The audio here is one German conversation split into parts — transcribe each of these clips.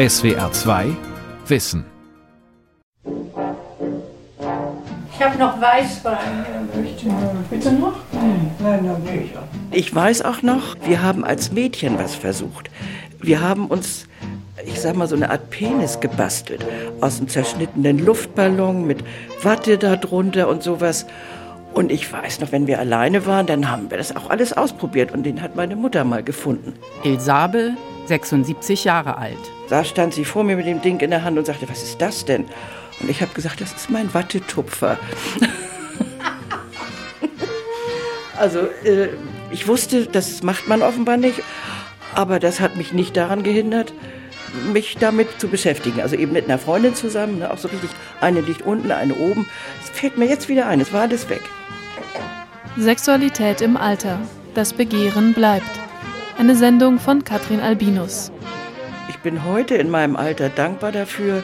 SWR 2 Wissen. Ich habe noch Weißwein. Bitte noch? Nein, dann gehe ich. Ich weiß auch noch, wir haben als Mädchen was versucht. Wir haben uns, ich sag mal, so eine Art Penis gebastelt. Aus einem zerschnittenen Luftballon mit Watte darunter und sowas. Und ich weiß noch, wenn wir alleine waren, dann haben wir das auch alles ausprobiert. Und den hat meine Mutter mal gefunden. Ilsabe, 76 Jahre alt. Da stand sie vor mir mit dem Ding in der Hand und sagte, was ist das denn? Und ich habe gesagt, das ist mein Wattetupfer. also äh, ich wusste, das macht man offenbar nicht, aber das hat mich nicht daran gehindert, mich damit zu beschäftigen. Also eben mit einer Freundin zusammen, ne, auch so richtig, eine liegt unten, eine oben. Es fällt mir jetzt wieder ein, es war alles weg. Sexualität im Alter. Das Begehren bleibt. Eine Sendung von Katrin Albinus. Ich bin heute in meinem Alter dankbar dafür,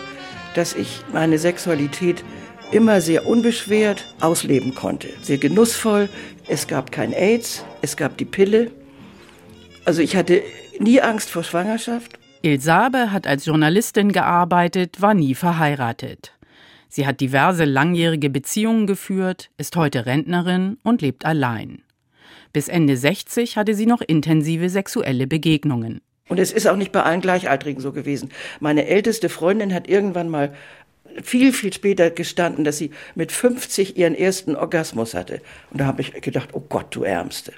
dass ich meine Sexualität immer sehr unbeschwert ausleben konnte. Sehr genussvoll. Es gab kein AIDS, es gab die Pille. Also ich hatte nie Angst vor Schwangerschaft. Ilsabe hat als Journalistin gearbeitet, war nie verheiratet. Sie hat diverse langjährige Beziehungen geführt, ist heute Rentnerin und lebt allein. Bis Ende 60 hatte sie noch intensive sexuelle Begegnungen. Und es ist auch nicht bei allen Gleichaltrigen so gewesen. Meine älteste Freundin hat irgendwann mal viel, viel später gestanden, dass sie mit 50 ihren ersten Orgasmus hatte. Und da habe ich gedacht, oh Gott, du Ärmste.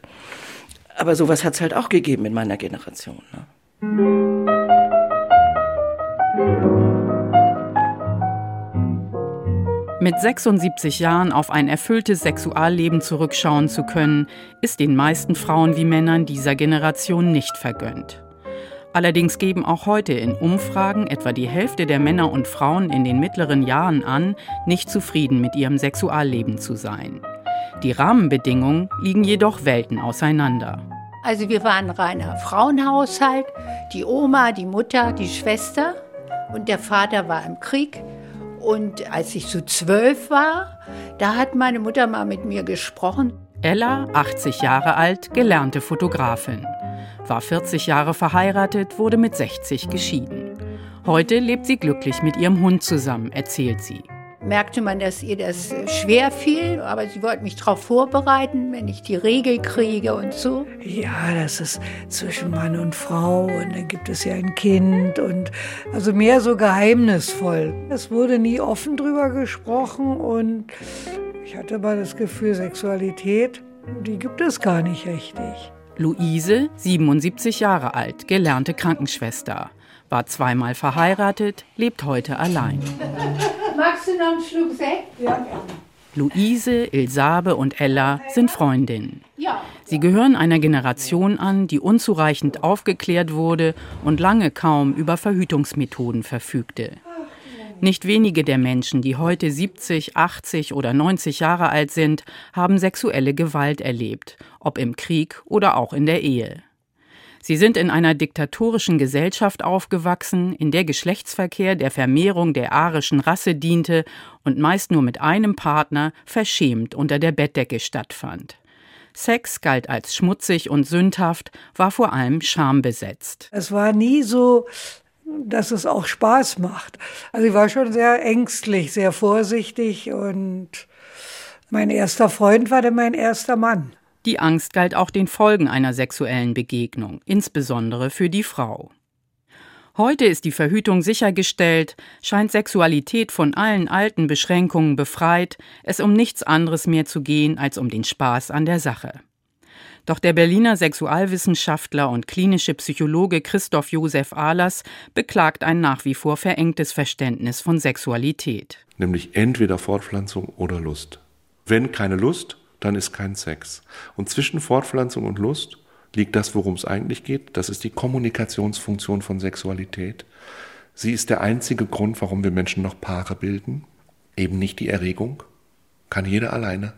Aber sowas hat es halt auch gegeben in meiner Generation. Ne? Mit 76 Jahren auf ein erfülltes Sexualleben zurückschauen zu können, ist den meisten Frauen wie Männern dieser Generation nicht vergönnt. Allerdings geben auch heute in Umfragen etwa die Hälfte der Männer und Frauen in den mittleren Jahren an, nicht zufrieden mit ihrem Sexualleben zu sein. Die Rahmenbedingungen liegen jedoch Welten auseinander. Also wir waren ein reiner Frauenhaushalt, die Oma, die Mutter, die Schwester und der Vater war im Krieg. Und als ich so zwölf war, da hat meine Mutter mal mit mir gesprochen. Ella, 80 Jahre alt, gelernte Fotografin. War 40 Jahre verheiratet, wurde mit 60 geschieden. Heute lebt sie glücklich mit ihrem Hund zusammen, erzählt sie merkte man, dass ihr das schwer fiel, aber sie wollte mich darauf vorbereiten, wenn ich die Regel kriege und so. Ja, das ist zwischen Mann und Frau und dann gibt es ja ein Kind und also mehr so geheimnisvoll. Es wurde nie offen drüber gesprochen und ich hatte mal das Gefühl, Sexualität, die gibt es gar nicht richtig. Luise, 77 Jahre alt, gelernte Krankenschwester, war zweimal verheiratet, lebt heute allein. Magst du noch einen Schluck Sekt? Ja, gerne. Luise, Ilsabe und Ella sind Freundinnen. Sie gehören einer Generation an, die unzureichend aufgeklärt wurde und lange kaum über Verhütungsmethoden verfügte. Nicht wenige der Menschen, die heute 70, 80 oder 90 Jahre alt sind, haben sexuelle Gewalt erlebt, ob im Krieg oder auch in der Ehe. Sie sind in einer diktatorischen Gesellschaft aufgewachsen, in der Geschlechtsverkehr der Vermehrung der arischen Rasse diente und meist nur mit einem Partner verschämt unter der Bettdecke stattfand. Sex galt als schmutzig und sündhaft, war vor allem schambesetzt. Es war nie so, dass es auch Spaß macht. Also ich war schon sehr ängstlich, sehr vorsichtig und mein erster Freund war dann mein erster Mann. Die Angst galt auch den Folgen einer sexuellen Begegnung, insbesondere für die Frau. Heute ist die Verhütung sichergestellt, scheint Sexualität von allen alten Beschränkungen befreit, es um nichts anderes mehr zu gehen als um den Spaß an der Sache. Doch der Berliner Sexualwissenschaftler und klinische Psychologe Christoph Josef Ahlers beklagt ein nach wie vor verengtes Verständnis von Sexualität. Nämlich entweder Fortpflanzung oder Lust. Wenn keine Lust, dann ist kein Sex. Und zwischen Fortpflanzung und Lust liegt das, worum es eigentlich geht. Das ist die Kommunikationsfunktion von Sexualität. Sie ist der einzige Grund, warum wir Menschen noch Paare bilden. Eben nicht die Erregung, kann jeder alleine.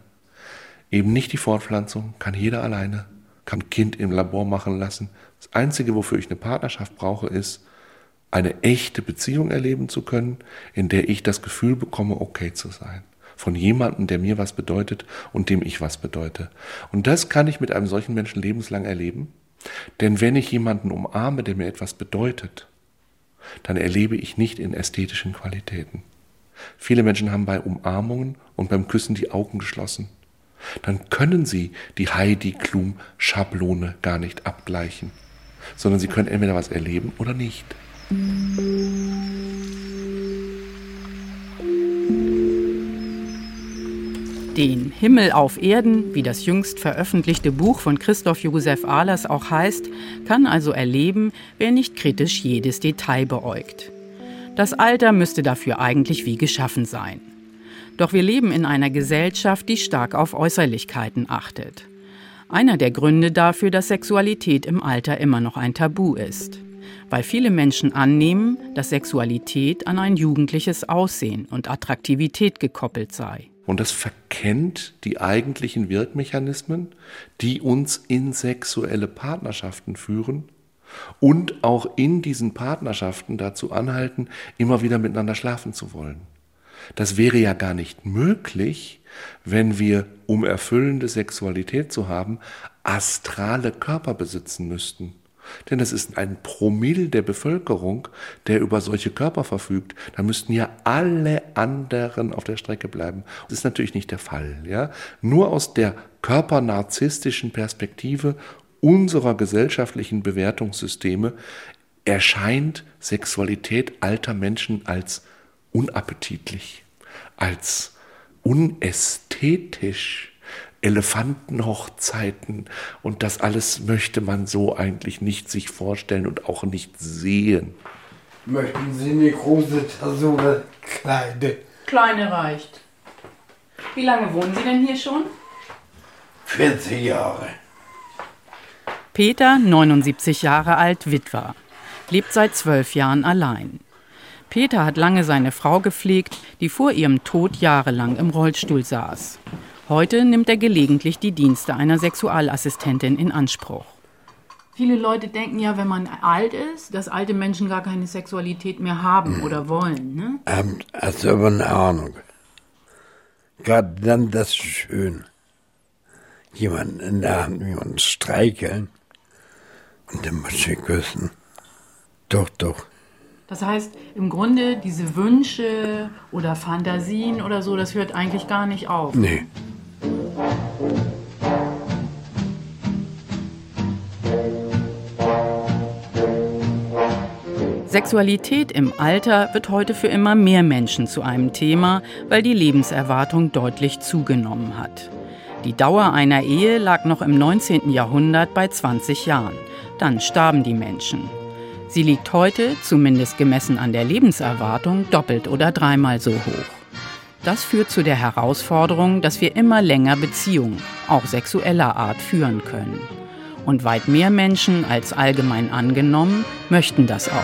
Eben nicht die Fortpflanzung, kann jeder alleine. Kann Kind im Labor machen lassen. Das Einzige, wofür ich eine Partnerschaft brauche, ist, eine echte Beziehung erleben zu können, in der ich das Gefühl bekomme, okay zu sein von jemandem, der mir was bedeutet und dem ich was bedeute. Und das kann ich mit einem solchen Menschen lebenslang erleben. Denn wenn ich jemanden umarme, der mir etwas bedeutet, dann erlebe ich nicht in ästhetischen Qualitäten. Viele Menschen haben bei Umarmungen und beim Küssen die Augen geschlossen. Dann können sie die Heidi Klum Schablone gar nicht abgleichen, sondern sie können entweder was erleben oder nicht. Den Himmel auf Erden, wie das jüngst veröffentlichte Buch von Christoph Josef Ahlers auch heißt, kann also erleben, wer nicht kritisch jedes Detail beäugt. Das Alter müsste dafür eigentlich wie geschaffen sein. Doch wir leben in einer Gesellschaft, die stark auf Äußerlichkeiten achtet. Einer der Gründe dafür, dass Sexualität im Alter immer noch ein Tabu ist. Weil viele Menschen annehmen, dass Sexualität an ein jugendliches Aussehen und Attraktivität gekoppelt sei. Und das verkennt die eigentlichen Wirkmechanismen, die uns in sexuelle Partnerschaften führen und auch in diesen Partnerschaften dazu anhalten, immer wieder miteinander schlafen zu wollen. Das wäre ja gar nicht möglich, wenn wir, um erfüllende Sexualität zu haben, astrale Körper besitzen müssten. Denn es ist ein Promille der Bevölkerung, der über solche Körper verfügt. Da müssten ja alle anderen auf der Strecke bleiben. Das ist natürlich nicht der Fall. Ja? Nur aus der körpernarzisstischen Perspektive unserer gesellschaftlichen Bewertungssysteme erscheint Sexualität alter Menschen als unappetitlich, als unästhetisch. Elefantenhochzeiten und das alles möchte man so eigentlich nicht sich vorstellen und auch nicht sehen. Möchten Sie eine große Tasse oder kleine? Kleine reicht. Wie lange wohnen Sie denn hier schon? 40 Jahre. Peter, 79 Jahre alt, Witwer, lebt seit zwölf Jahren allein. Peter hat lange seine Frau gepflegt, die vor ihrem Tod jahrelang im Rollstuhl saß. Heute nimmt er gelegentlich die Dienste einer Sexualassistentin in Anspruch. Viele Leute denken ja, wenn man alt ist, dass alte Menschen gar keine Sexualität mehr haben oder wollen. Ne? Ähm, also aber eine Ahnung. Gerade dann das ist schön. Jemanden in der Hand, jemanden streicheln und den Masche küssen. Doch, doch. Das heißt, im Grunde diese Wünsche oder Fantasien oder so, das hört eigentlich gar nicht auf. Nee. Sexualität im Alter wird heute für immer mehr Menschen zu einem Thema, weil die Lebenserwartung deutlich zugenommen hat. Die Dauer einer Ehe lag noch im 19. Jahrhundert bei 20 Jahren. Dann starben die Menschen. Sie liegt heute, zumindest gemessen an der Lebenserwartung, doppelt oder dreimal so hoch. Das führt zu der Herausforderung, dass wir immer länger Beziehungen, auch sexueller Art, führen können. Und weit mehr Menschen als allgemein angenommen möchten das auch.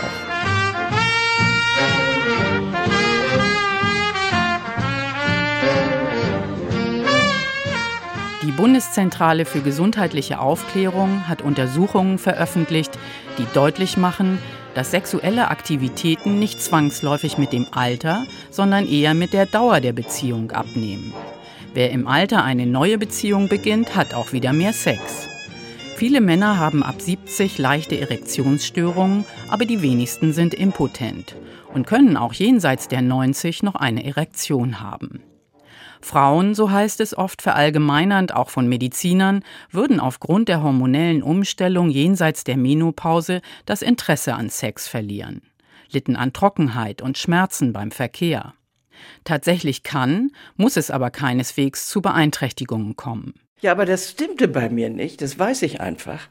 Die Bundeszentrale für gesundheitliche Aufklärung hat Untersuchungen veröffentlicht, die deutlich machen, dass sexuelle Aktivitäten nicht zwangsläufig mit dem Alter, sondern eher mit der Dauer der Beziehung abnehmen. Wer im Alter eine neue Beziehung beginnt, hat auch wieder mehr Sex. Viele Männer haben ab 70 leichte Erektionsstörungen, aber die wenigsten sind impotent und können auch jenseits der 90 noch eine Erektion haben. Frauen, so heißt es oft verallgemeinernd auch von Medizinern, würden aufgrund der hormonellen Umstellung jenseits der Menopause das Interesse an Sex verlieren, litten an Trockenheit und Schmerzen beim Verkehr. Tatsächlich kann, muss es aber keineswegs zu Beeinträchtigungen kommen. Ja, aber das stimmte bei mir nicht, das weiß ich einfach.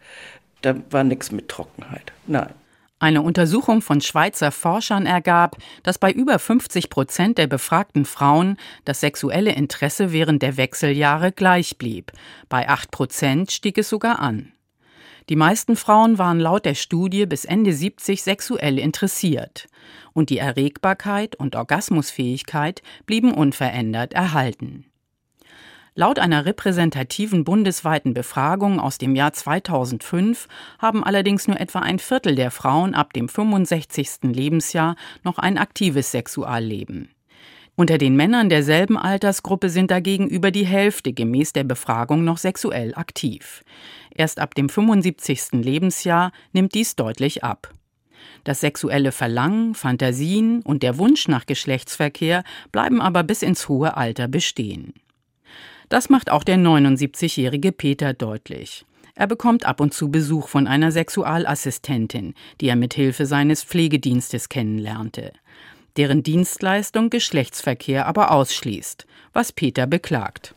Da war nichts mit Trockenheit. Nein. Eine Untersuchung von Schweizer Forschern ergab, dass bei über 50 Prozent der befragten Frauen das sexuelle Interesse während der Wechseljahre gleich blieb. Bei 8 Prozent stieg es sogar an. Die meisten Frauen waren laut der Studie bis Ende 70 sexuell interessiert. Und die Erregbarkeit und Orgasmusfähigkeit blieben unverändert erhalten. Laut einer repräsentativen bundesweiten Befragung aus dem Jahr 2005 haben allerdings nur etwa ein Viertel der Frauen ab dem 65. Lebensjahr noch ein aktives Sexualleben. Unter den Männern derselben Altersgruppe sind dagegen über die Hälfte gemäß der Befragung noch sexuell aktiv. Erst ab dem 75. Lebensjahr nimmt dies deutlich ab. Das sexuelle Verlangen, Fantasien und der Wunsch nach Geschlechtsverkehr bleiben aber bis ins hohe Alter bestehen. Das macht auch der 79-jährige Peter deutlich. Er bekommt ab und zu Besuch von einer Sexualassistentin, die er mit Hilfe seines Pflegedienstes kennenlernte, deren Dienstleistung Geschlechtsverkehr aber ausschließt, was Peter beklagt.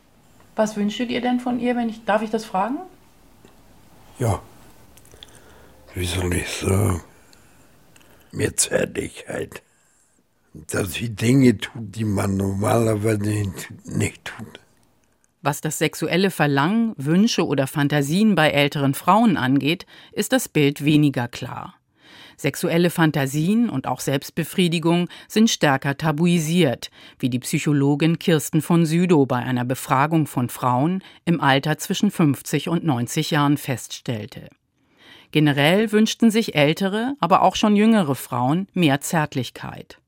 Was wünschtet ihr denn von ihr, wenn ich darf ich das fragen? Ja. Wie soll ich sagen? Mehr Zärtlichkeit. Dass sie Dinge tut, die man normalerweise nicht tut. Was das sexuelle Verlangen, Wünsche oder Fantasien bei älteren Frauen angeht, ist das Bild weniger klar. Sexuelle Fantasien und auch Selbstbefriedigung sind stärker tabuisiert, wie die Psychologin Kirsten von Südow bei einer Befragung von Frauen im Alter zwischen 50 und 90 Jahren feststellte. Generell wünschten sich ältere, aber auch schon jüngere Frauen mehr Zärtlichkeit.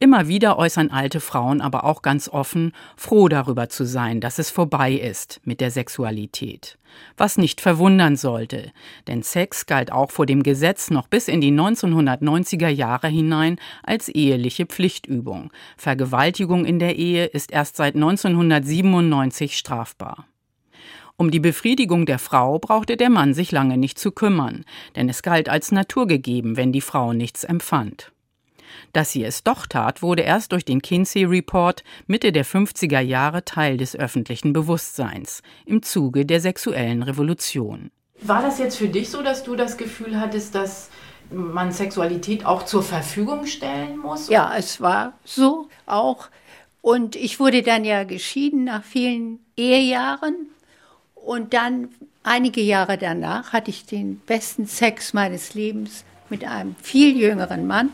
Immer wieder äußern alte Frauen aber auch ganz offen, froh darüber zu sein, dass es vorbei ist mit der Sexualität. Was nicht verwundern sollte, denn Sex galt auch vor dem Gesetz noch bis in die 1990er Jahre hinein als eheliche Pflichtübung. Vergewaltigung in der Ehe ist erst seit 1997 strafbar. Um die Befriedigung der Frau brauchte der Mann sich lange nicht zu kümmern, denn es galt als naturgegeben, wenn die Frau nichts empfand. Dass sie es doch tat, wurde erst durch den Kinsey Report Mitte der 50er Jahre Teil des öffentlichen Bewusstseins im Zuge der sexuellen Revolution. War das jetzt für dich so, dass du das Gefühl hattest, dass man Sexualität auch zur Verfügung stellen muss? Ja, es war so auch. Und ich wurde dann ja geschieden nach vielen Ehejahren. Und dann, einige Jahre danach, hatte ich den besten Sex meines Lebens mit einem viel jüngeren Mann.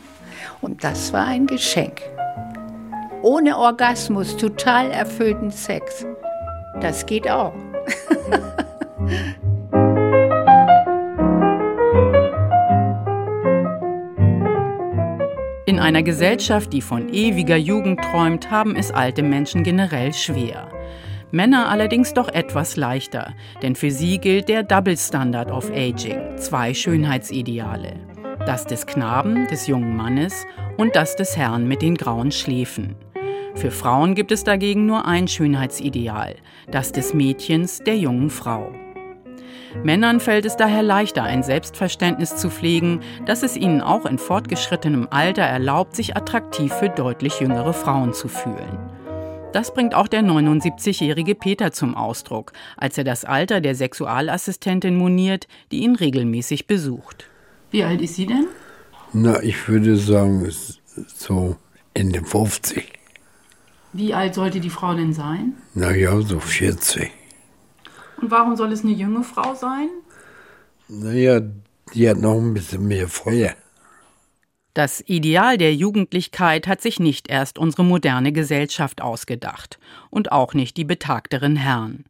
Und das war ein Geschenk. Ohne Orgasmus, total erfüllten Sex. Das geht auch. In einer Gesellschaft, die von ewiger Jugend träumt, haben es alte Menschen generell schwer. Männer allerdings doch etwas leichter, denn für sie gilt der Double Standard of Aging, zwei Schönheitsideale das des Knaben, des jungen Mannes und das des Herrn mit den grauen Schläfen. Für Frauen gibt es dagegen nur ein Schönheitsideal, das des Mädchens, der jungen Frau. Männern fällt es daher leichter, ein Selbstverständnis zu pflegen, das es ihnen auch in fortgeschrittenem Alter erlaubt, sich attraktiv für deutlich jüngere Frauen zu fühlen. Das bringt auch der 79-jährige Peter zum Ausdruck, als er das Alter der Sexualassistentin moniert, die ihn regelmäßig besucht. Wie alt ist sie denn? Na, ich würde sagen, so Ende 50. Wie alt sollte die Frau denn sein? Na ja, so 40. Und warum soll es eine junge Frau sein? Naja, die hat noch ein bisschen mehr Feuer. Das Ideal der Jugendlichkeit hat sich nicht erst unsere moderne Gesellschaft ausgedacht und auch nicht die betagteren Herren.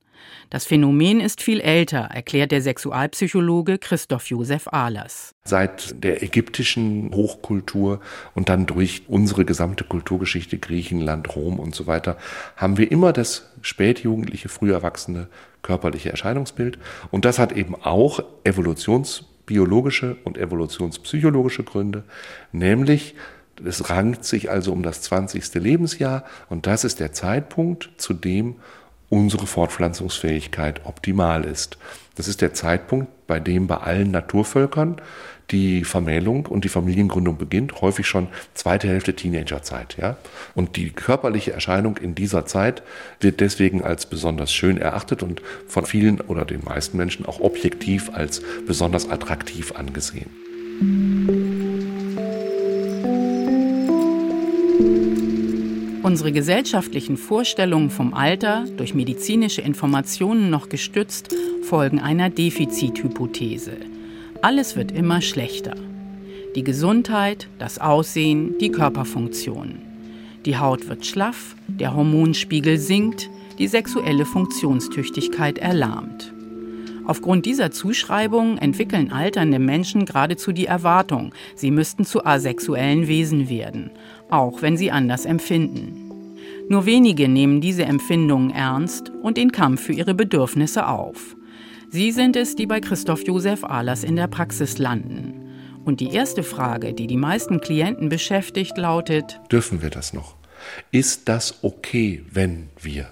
Das Phänomen ist viel älter, erklärt der Sexualpsychologe Christoph Josef Ahlers. Seit der ägyptischen Hochkultur und dann durch unsere gesamte Kulturgeschichte, Griechenland, Rom und so weiter, haben wir immer das spätjugendliche, früh erwachsene körperliche Erscheinungsbild. Und das hat eben auch evolutionsbiologische und evolutionspsychologische Gründe, nämlich es rankt sich also um das 20. Lebensjahr und das ist der Zeitpunkt, zu dem unsere Fortpflanzungsfähigkeit optimal ist. Das ist der Zeitpunkt, bei dem bei allen Naturvölkern die Vermählung und die Familiengründung beginnt, häufig schon zweite Hälfte Teenagerzeit. Ja? Und die körperliche Erscheinung in dieser Zeit wird deswegen als besonders schön erachtet und von vielen oder den meisten Menschen auch objektiv als besonders attraktiv angesehen. Unsere gesellschaftlichen Vorstellungen vom Alter, durch medizinische Informationen noch gestützt, folgen einer Defizithypothese. Alles wird immer schlechter. Die Gesundheit, das Aussehen, die Körperfunktion. Die Haut wird schlaff, der Hormonspiegel sinkt, die sexuelle Funktionstüchtigkeit erlahmt. Aufgrund dieser Zuschreibung entwickeln alternde Menschen geradezu die Erwartung, sie müssten zu asexuellen Wesen werden, auch wenn sie anders empfinden. Nur wenige nehmen diese Empfindungen ernst und den Kampf für ihre Bedürfnisse auf. Sie sind es, die bei Christoph Josef Ahlers in der Praxis landen. Und die erste Frage, die die meisten Klienten beschäftigt, lautet, dürfen wir das noch? Ist das okay, wenn wir?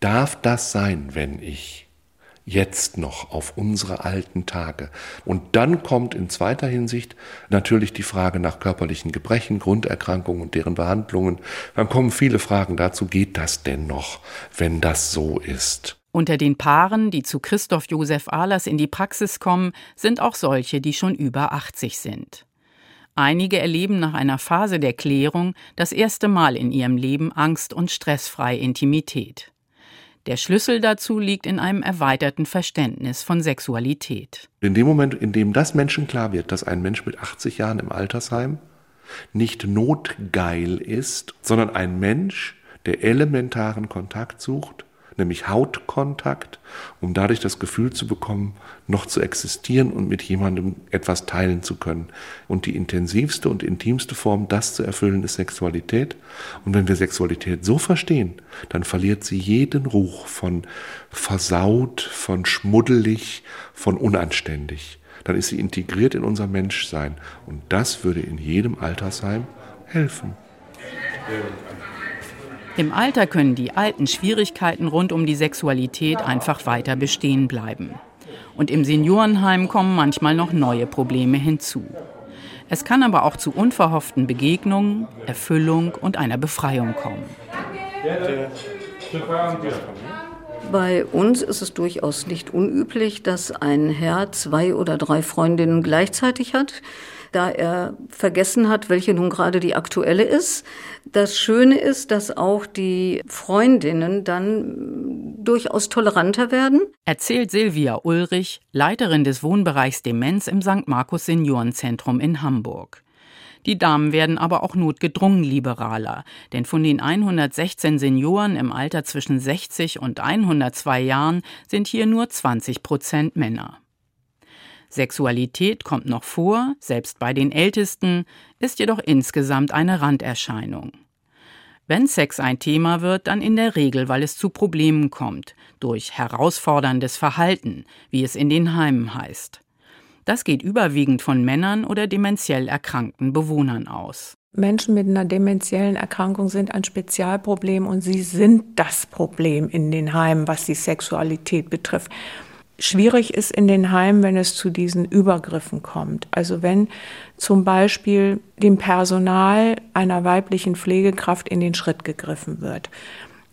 Darf das sein, wenn ich? Jetzt noch auf unsere alten Tage. Und dann kommt in zweiter Hinsicht natürlich die Frage nach körperlichen Gebrechen, Grunderkrankungen und deren Behandlungen. Dann kommen viele Fragen dazu, geht das denn noch, wenn das so ist? Unter den Paaren, die zu Christoph Josef Ahlers in die Praxis kommen, sind auch solche, die schon über 80 sind. Einige erleben nach einer Phase der Klärung das erste Mal in ihrem Leben Angst und stressfreie Intimität. Der Schlüssel dazu liegt in einem erweiterten Verständnis von Sexualität. In dem Moment, in dem das Menschen klar wird, dass ein Mensch mit 80 Jahren im Altersheim nicht notgeil ist, sondern ein Mensch, der elementaren Kontakt sucht, nämlich Hautkontakt, um dadurch das Gefühl zu bekommen, noch zu existieren und mit jemandem etwas teilen zu können. Und die intensivste und intimste Form, das zu erfüllen, ist Sexualität. Und wenn wir Sexualität so verstehen, dann verliert sie jeden Ruch von versaut, von schmuddelig, von unanständig. Dann ist sie integriert in unser Menschsein. Und das würde in jedem Altersheim helfen. Im Alter können die alten Schwierigkeiten rund um die Sexualität einfach weiter bestehen bleiben. Und im Seniorenheim kommen manchmal noch neue Probleme hinzu. Es kann aber auch zu unverhofften Begegnungen, Erfüllung und einer Befreiung kommen. Bei uns ist es durchaus nicht unüblich, dass ein Herr zwei oder drei Freundinnen gleichzeitig hat da er vergessen hat, welche nun gerade die aktuelle ist. Das Schöne ist, dass auch die Freundinnen dann durchaus toleranter werden. Erzählt Silvia Ulrich, Leiterin des Wohnbereichs Demenz im St. Markus Seniorenzentrum in Hamburg. Die Damen werden aber auch notgedrungen liberaler, denn von den 116 Senioren im Alter zwischen 60 und 102 Jahren sind hier nur 20 Prozent Männer. Sexualität kommt noch vor, selbst bei den Ältesten, ist jedoch insgesamt eine Randerscheinung. Wenn Sex ein Thema wird, dann in der Regel, weil es zu Problemen kommt, durch herausforderndes Verhalten, wie es in den Heimen heißt. Das geht überwiegend von Männern oder dementiell erkrankten Bewohnern aus. Menschen mit einer dementiellen Erkrankung sind ein Spezialproblem und sie sind das Problem in den Heimen, was die Sexualität betrifft. Schwierig ist in den Heimen, wenn es zu diesen Übergriffen kommt. Also wenn zum Beispiel dem Personal einer weiblichen Pflegekraft in den Schritt gegriffen wird,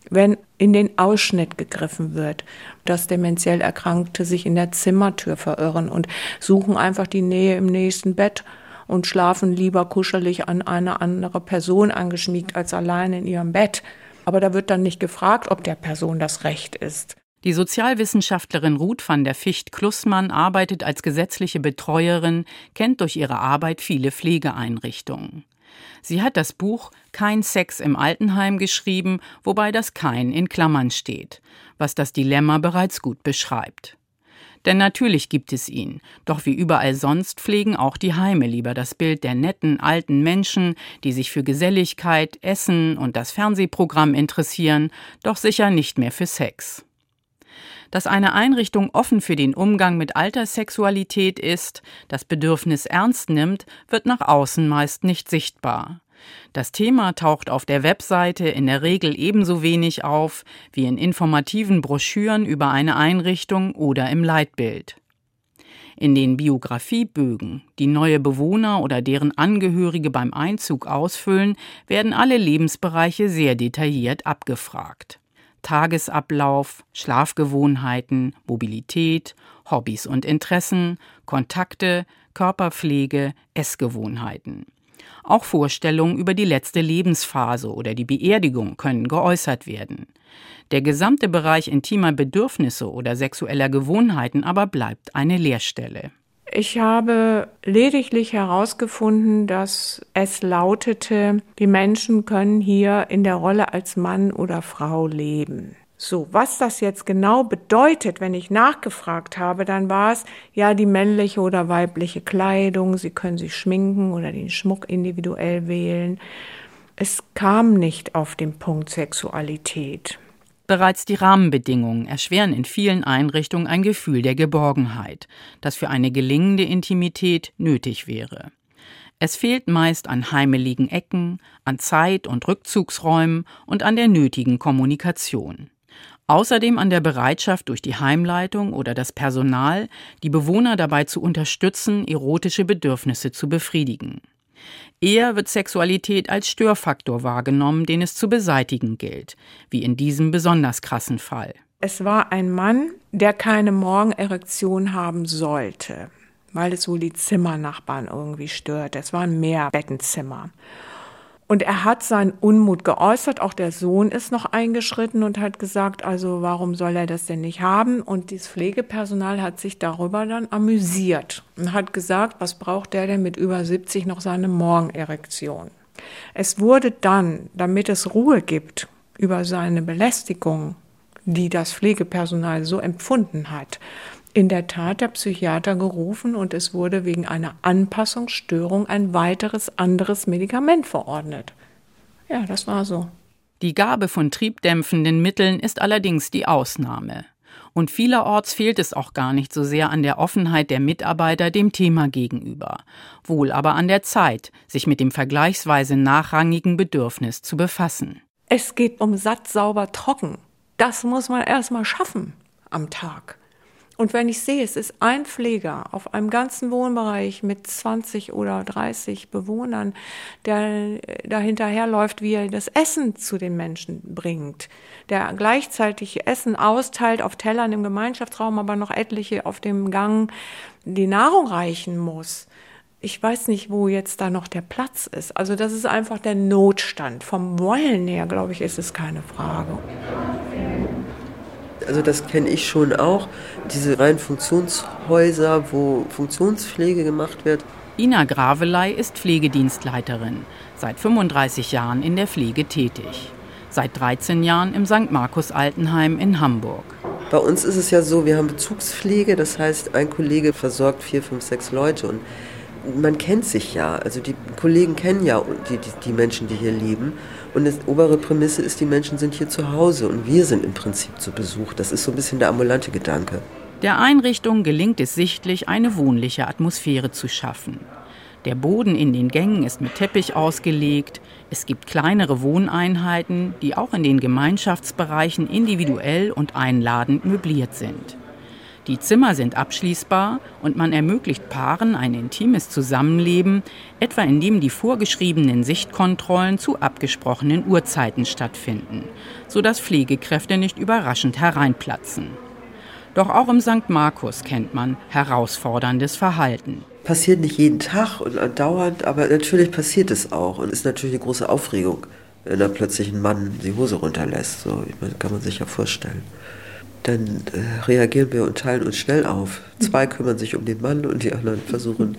wenn in den Ausschnitt gegriffen wird, dass dementiell Erkrankte sich in der Zimmertür verirren und suchen einfach die Nähe im nächsten Bett und schlafen lieber kuschelig an eine andere Person angeschmiegt als allein in ihrem Bett. Aber da wird dann nicht gefragt, ob der Person das Recht ist. Die Sozialwissenschaftlerin Ruth van der Ficht-Klussmann arbeitet als gesetzliche Betreuerin, kennt durch ihre Arbeit viele Pflegeeinrichtungen. Sie hat das Buch Kein Sex im Altenheim geschrieben, wobei das Kein in Klammern steht, was das Dilemma bereits gut beschreibt. Denn natürlich gibt es ihn, doch wie überall sonst pflegen auch die Heime lieber das Bild der netten alten Menschen, die sich für Geselligkeit, Essen und das Fernsehprogramm interessieren, doch sicher nicht mehr für Sex. Dass eine Einrichtung offen für den Umgang mit Alterssexualität ist, das Bedürfnis ernst nimmt, wird nach außen meist nicht sichtbar. Das Thema taucht auf der Webseite in der Regel ebenso wenig auf wie in informativen Broschüren über eine Einrichtung oder im Leitbild. In den Biografiebögen, die neue Bewohner oder deren Angehörige beim Einzug ausfüllen, werden alle Lebensbereiche sehr detailliert abgefragt. Tagesablauf, Schlafgewohnheiten, Mobilität, Hobbys und Interessen, Kontakte, Körperpflege, Essgewohnheiten. Auch Vorstellungen über die letzte Lebensphase oder die Beerdigung können geäußert werden. Der gesamte Bereich intimer Bedürfnisse oder sexueller Gewohnheiten aber bleibt eine Leerstelle. Ich habe lediglich herausgefunden, dass es lautete, die Menschen können hier in der Rolle als Mann oder Frau leben. So, was das jetzt genau bedeutet, wenn ich nachgefragt habe, dann war es ja die männliche oder weibliche Kleidung, sie können sich schminken oder den Schmuck individuell wählen. Es kam nicht auf den Punkt Sexualität. Bereits die Rahmenbedingungen erschweren in vielen Einrichtungen ein Gefühl der Geborgenheit, das für eine gelingende Intimität nötig wäre. Es fehlt meist an heimeligen Ecken, an Zeit- und Rückzugsräumen und an der nötigen Kommunikation. Außerdem an der Bereitschaft durch die Heimleitung oder das Personal, die Bewohner dabei zu unterstützen, erotische Bedürfnisse zu befriedigen. Eher wird Sexualität als Störfaktor wahrgenommen, den es zu beseitigen gilt, wie in diesem besonders krassen Fall. Es war ein Mann, der keine Morgenerektion haben sollte, weil es wohl die Zimmernachbarn irgendwie stört. Es war ein Mehrbettenzimmer. Und er hat seinen Unmut geäußert. Auch der Sohn ist noch eingeschritten und hat gesagt, also warum soll er das denn nicht haben? Und das Pflegepersonal hat sich darüber dann amüsiert und hat gesagt, was braucht der denn mit über 70 noch seine Morgenerektion? Es wurde dann, damit es Ruhe gibt über seine Belästigung, die das Pflegepersonal so empfunden hat, in der Tat der Psychiater gerufen und es wurde wegen einer Anpassungsstörung ein weiteres anderes Medikament verordnet. Ja, das war so. Die Gabe von triebdämpfenden Mitteln ist allerdings die Ausnahme. Und vielerorts fehlt es auch gar nicht so sehr an der Offenheit der Mitarbeiter dem Thema gegenüber, wohl aber an der Zeit, sich mit dem vergleichsweise nachrangigen Bedürfnis zu befassen. Es geht um satt, sauber, trocken. Das muss man erstmal schaffen am Tag. Und wenn ich sehe, es ist ein Pfleger auf einem ganzen Wohnbereich mit 20 oder 30 Bewohnern, der dahinterher läuft, wie er das Essen zu den Menschen bringt, der gleichzeitig Essen austeilt auf Tellern im Gemeinschaftsraum, aber noch etliche auf dem Gang die Nahrung reichen muss. Ich weiß nicht, wo jetzt da noch der Platz ist. Also das ist einfach der Notstand. Vom Wollen her, glaube ich, ist es keine Frage. Also das kenne ich schon auch. Diese reinen Funktionshäuser, wo Funktionspflege gemacht wird. Ina Gravelei ist Pflegedienstleiterin, seit 35 Jahren in der Pflege tätig. Seit 13 Jahren im St. Markus Altenheim in Hamburg. Bei uns ist es ja so, wir haben Bezugspflege, das heißt, ein Kollege versorgt vier, fünf, sechs Leute und man kennt sich ja. Also die Kollegen kennen ja die, die, die Menschen, die hier leben. Und die obere Prämisse ist, die Menschen sind hier zu Hause und wir sind im Prinzip zu Besuch. Das ist so ein bisschen der ambulante Gedanke. Der Einrichtung gelingt es sichtlich, eine wohnliche Atmosphäre zu schaffen. Der Boden in den Gängen ist mit Teppich ausgelegt. Es gibt kleinere Wohneinheiten, die auch in den Gemeinschaftsbereichen individuell und einladend möbliert sind. Die Zimmer sind abschließbar und man ermöglicht Paaren ein intimes Zusammenleben, etwa indem die vorgeschriebenen Sichtkontrollen zu abgesprochenen Uhrzeiten stattfinden, sodass Pflegekräfte nicht überraschend hereinplatzen. Doch auch im St. Markus kennt man herausforderndes Verhalten. Passiert nicht jeden Tag und andauernd, aber natürlich passiert es auch und ist natürlich eine große Aufregung, wenn da plötzlich ein Mann die Hose runterlässt. So, kann man sich ja vorstellen dann äh, reagieren wir und teilen uns schnell auf. Zwei kümmern sich um den Mann und die anderen versuchen,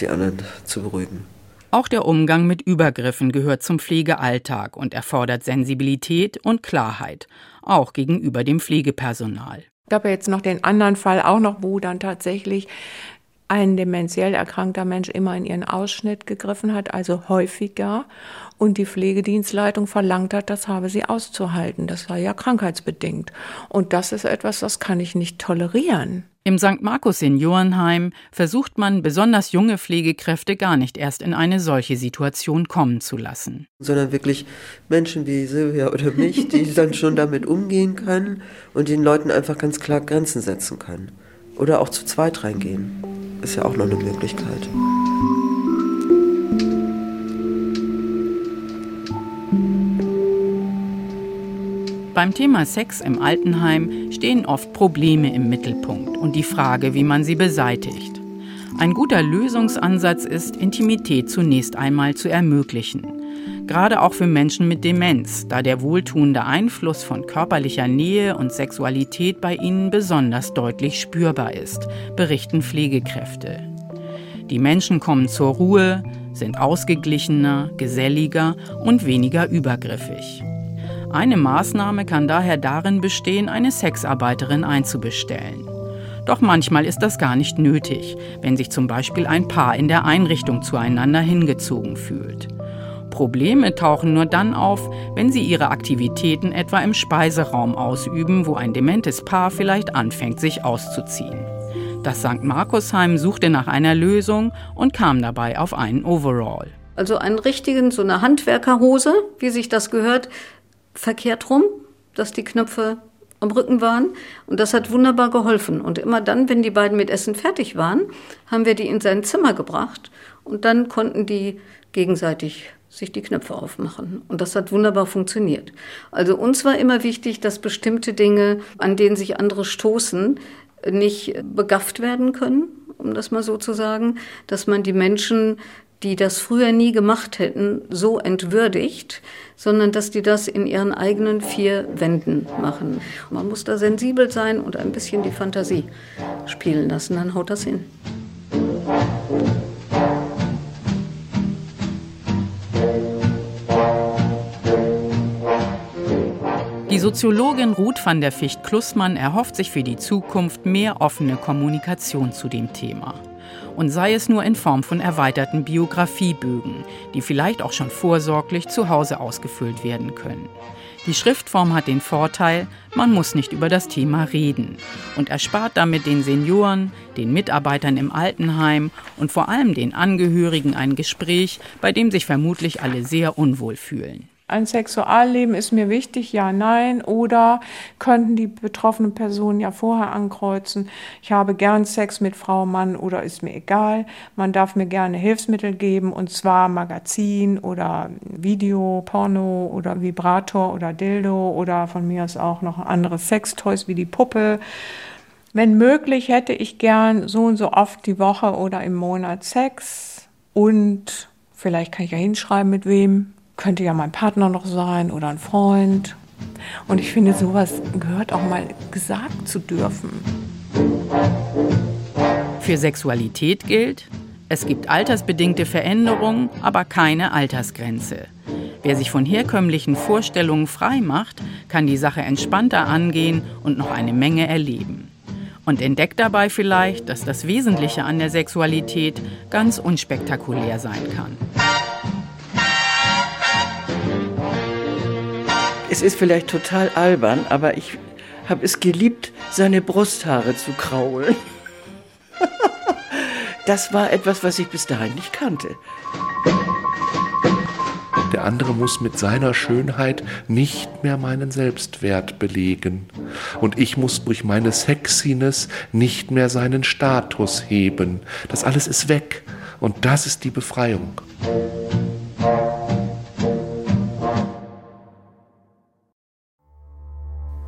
die anderen zu beruhigen. Auch der Umgang mit Übergriffen gehört zum Pflegealltag und erfordert Sensibilität und Klarheit, auch gegenüber dem Pflegepersonal. Ich habe jetzt noch den anderen Fall auch noch, wo dann tatsächlich ein dementiell erkrankter Mensch immer in ihren Ausschnitt gegriffen hat, also häufiger, und die Pflegedienstleitung verlangt hat, das habe sie auszuhalten. Das war ja krankheitsbedingt. Und das ist etwas, das kann ich nicht tolerieren. Im St. Markus Seniorenheim versucht man, besonders junge Pflegekräfte gar nicht erst in eine solche Situation kommen zu lassen. Sondern wirklich Menschen wie Silvia oder mich, die dann schon damit umgehen können und den Leuten einfach ganz klar Grenzen setzen können. Oder auch zu zweit reingehen ist ja auch noch eine Möglichkeit. Beim Thema Sex im Altenheim stehen oft Probleme im Mittelpunkt und die Frage, wie man sie beseitigt. Ein guter Lösungsansatz ist, Intimität zunächst einmal zu ermöglichen. Gerade auch für Menschen mit Demenz, da der wohltuende Einfluss von körperlicher Nähe und Sexualität bei ihnen besonders deutlich spürbar ist, berichten Pflegekräfte. Die Menschen kommen zur Ruhe, sind ausgeglichener, geselliger und weniger übergriffig. Eine Maßnahme kann daher darin bestehen, eine Sexarbeiterin einzubestellen. Doch manchmal ist das gar nicht nötig, wenn sich zum Beispiel ein Paar in der Einrichtung zueinander hingezogen fühlt. Probleme tauchen nur dann auf, wenn sie ihre Aktivitäten etwa im Speiseraum ausüben, wo ein dementes Paar vielleicht anfängt, sich auszuziehen. Das St. Markusheim suchte nach einer Lösung und kam dabei auf einen Overall. Also einen richtigen, so eine Handwerkerhose, wie sich das gehört, verkehrt rum, dass die Knöpfe am Rücken waren. Und das hat wunderbar geholfen. Und immer dann, wenn die beiden mit Essen fertig waren, haben wir die in sein Zimmer gebracht. Und dann konnten die gegenseitig sich die Knöpfe aufmachen. Und das hat wunderbar funktioniert. Also uns war immer wichtig, dass bestimmte Dinge, an denen sich andere stoßen, nicht begafft werden können, um das mal so zu sagen, dass man die Menschen, die das früher nie gemacht hätten, so entwürdigt, sondern dass die das in ihren eigenen vier Wänden machen. Man muss da sensibel sein und ein bisschen die Fantasie spielen lassen, dann haut das hin. Die Soziologin Ruth van der Ficht-Klussmann erhofft sich für die Zukunft mehr offene Kommunikation zu dem Thema. Und sei es nur in Form von erweiterten Biografiebögen, die vielleicht auch schon vorsorglich zu Hause ausgefüllt werden können. Die Schriftform hat den Vorteil, man muss nicht über das Thema reden und erspart damit den Senioren, den Mitarbeitern im Altenheim und vor allem den Angehörigen ein Gespräch, bei dem sich vermutlich alle sehr unwohl fühlen ein Sexualleben ist mir wichtig, ja, nein, oder könnten die betroffenen Personen ja vorher ankreuzen, ich habe gern Sex mit Frau, Mann oder ist mir egal, man darf mir gerne Hilfsmittel geben und zwar Magazin oder Video, Porno oder Vibrator oder Dildo oder von mir aus auch noch andere Sextoys wie die Puppe. Wenn möglich hätte ich gern so und so oft die Woche oder im Monat Sex und vielleicht kann ich ja hinschreiben mit wem, könnte ja mein Partner noch sein oder ein Freund. Und ich finde, sowas gehört auch mal gesagt zu dürfen. Für Sexualität gilt, es gibt altersbedingte Veränderungen, aber keine Altersgrenze. Wer sich von herkömmlichen Vorstellungen frei macht, kann die Sache entspannter angehen und noch eine Menge erleben. Und entdeckt dabei vielleicht, dass das Wesentliche an der Sexualität ganz unspektakulär sein kann. Es ist vielleicht total albern, aber ich habe es geliebt, seine Brusthaare zu kraulen. das war etwas, was ich bis dahin nicht kannte. Der andere muss mit seiner Schönheit nicht mehr meinen Selbstwert belegen. Und ich muss durch meine Sexiness nicht mehr seinen Status heben. Das alles ist weg. Und das ist die Befreiung.